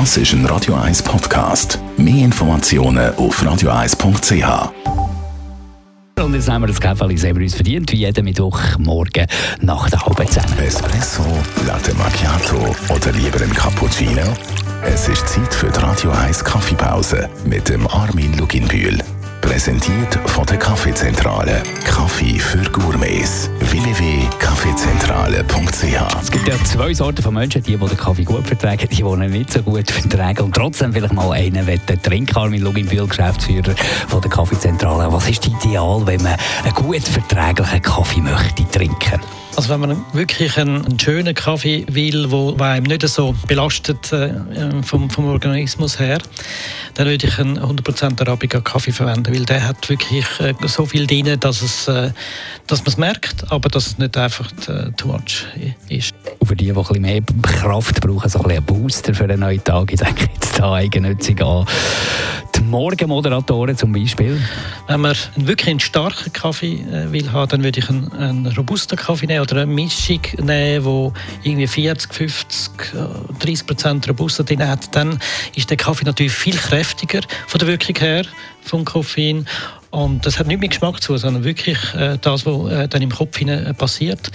Das ist ein Radio 1 Podcast. Mehr Informationen auf radio1.ch. Und jetzt haben wir das Käferli selber uns verdient, wie jeden Mittwochmorgen nach der halben zehn. Espresso, Latte Macchiato oder lieber ein Cappuccino? Es ist Zeit für die Radio 1 Kaffeepause mit dem Armin Luginbühl. Präsentiert von der Kaffeezentrale. Kaffee für Gourmets. www.kaffeezentrale.ch Es gibt ja zwei Sorten von Menschen, die, die den Kaffee gut vertragen, die, die ihn nicht so gut vertragen und trotzdem vielleicht mal einen trinken. Armin Luginbühl, Geschäftsführer von der Kaffeezentrale. Was ist ideal, wenn man einen gut verträglichen Kaffee möchte trinken? Also wenn man wirklich einen, einen schönen Kaffee will, wo, wo einem nicht so belastet äh, vom, vom Organismus her, dann würde ich einen 100% Arabica Kaffee verwenden, weil der hat wirklich äh, so viel drin, dass es, äh, dass man es merkt, aber dass es nicht einfach äh, too much ist. Und für die, die ein bisschen mehr Kraft brauchen, so ein bisschen einen Booster für einen neuen Tag, ich denke jetzt da eigennützig an die Morgenmoderatoren zum Beispiel. Wenn man wirklich einen starken Kaffee äh, will haben, dann würde ich einen, einen robusten Kaffee nehmen oder eine Mischung nehmen, wo irgendwie 40, 50, 30 Prozent Robusta drin hat. Dann ist der Kaffee natürlich viel kräftiger von der Wirkung her vom Koffein und das hat nicht mit Geschmack zu, sondern wirklich äh, das, was äh, dann im Kopf hinein äh, passiert.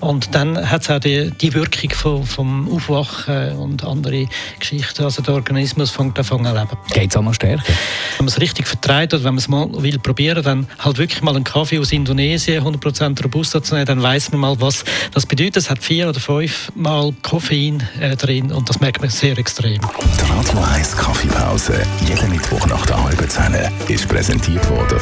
Und dann hat es auch die, die Wirkung vom, vom Aufwachen und andere Geschichten. Also der Organismus fängt an zu leben. Geht es auch noch stärker? Wenn man es richtig vertreibt oder wenn man es mal will probieren, dann halt wirklich mal einen Kaffee aus Indonesien, 100% Robusta zu nehmen, dann weiß man mal, was das bedeutet. Es hat vier oder fünf Mal Koffein äh, drin und das merkt man sehr extrem. Die Radio 1 Kaffeepause, jeden Mittwoch nach der halben Zehn, ist präsentiert worden